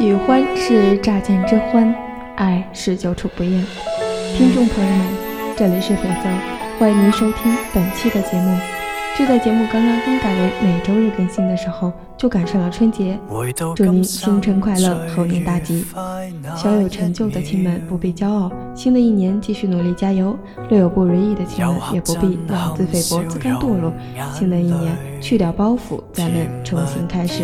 喜欢是乍见之欢，爱是久处不厌。听众朋友们，这里是粉色，欢迎您收听本期的节目。就在节目刚刚更改为每周日更新的时候，就赶上了春节。祝您新春快乐，猴年大吉！小有成就的亲们不必骄傲，新的一年继续努力加油。略有不如意的亲们也不必妄自菲薄、自甘堕落。新的一年，去掉包袱，咱们重新开始。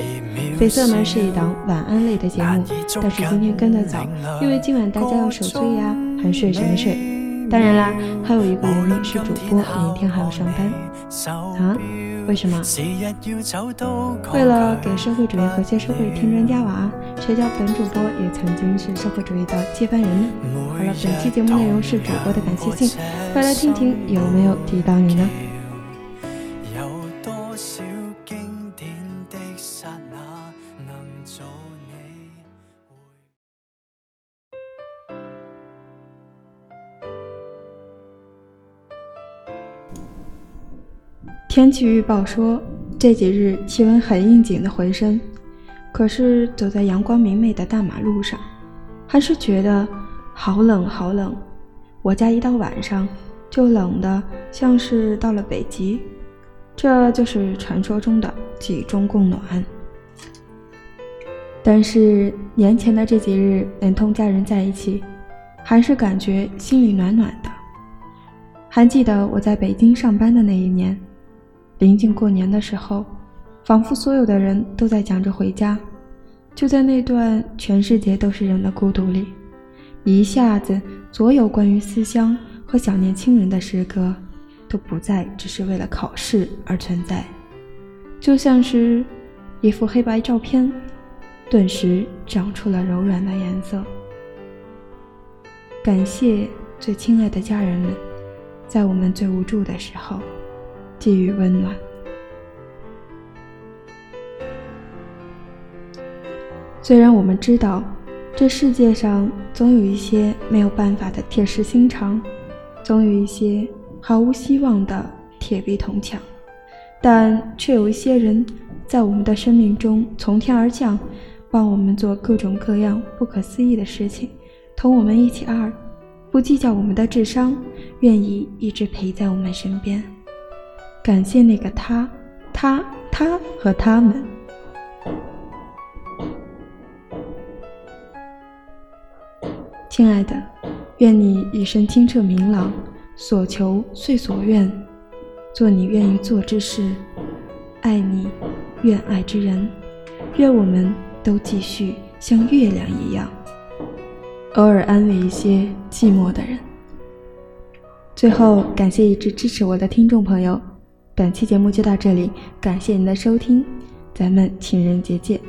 绯色门是一档晚安类的节目，但是今天更的早，因为今晚大家要守岁呀，还睡什么睡？当然啦，还有一个原因是主播明天还要上班啊？为什么？为了给社会主义和谐社会添砖加瓦，谁叫本主播也曾经是社会主义的接班人呢？好了，本期节目内容是主播的感谢信，快来听听有没有提到你呢？天气预报说这几日气温很应景的回升，可是走在阳光明媚的大马路上，还是觉得好冷好冷。我家一到晚上就冷的像是到了北极，这就是传说中的集中供暖。但是年前的这几日能同家人在一起，还是感觉心里暖暖的。还记得我在北京上班的那一年。临近过年的时候，仿佛所有的人都在讲着回家。就在那段全世界都是人的孤独里，一下子，所有关于思乡和想念亲人的诗歌，都不再只是为了考试而存在，就像是一幅黑白照片，顿时长出了柔软的颜色。感谢最亲爱的家人们，在我们最无助的时候。给予温暖。虽然我们知道，这世界上总有一些没有办法的铁石心肠，总有一些毫无希望的铁壁铜墙，但却有一些人在我们的生命中从天而降，帮我们做各种各样不可思议的事情，同我们一起二，不计较我们的智商，愿意一直陪在我们身边。感谢那个他，他，他和他们。亲爱的，愿你一生清澈明朗，所求遂所愿，做你愿意做之事，爱你愿爱之人。愿我们都继续像月亮一样，偶尔安慰一些寂寞的人。最后，感谢一直支持我的听众朋友。本期节目就到这里，感谢您的收听，咱们情人节见。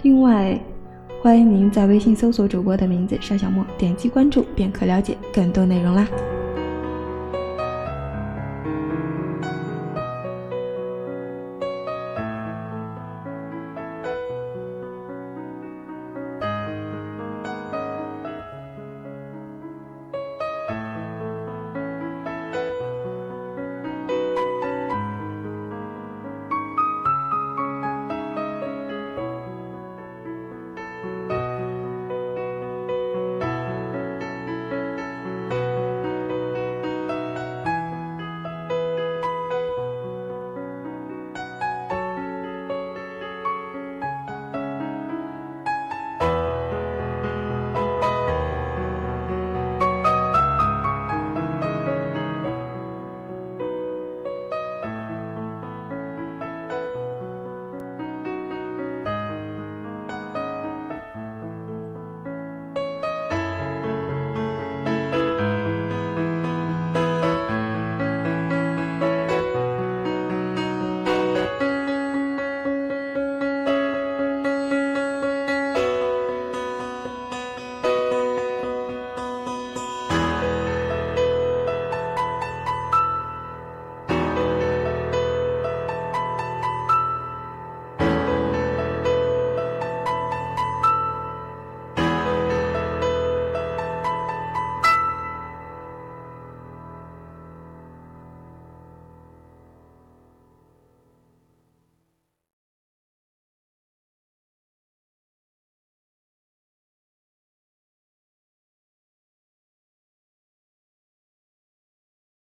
另外，欢迎您在微信搜索主播的名字邵小莫，点击关注便可了解更多内容啦。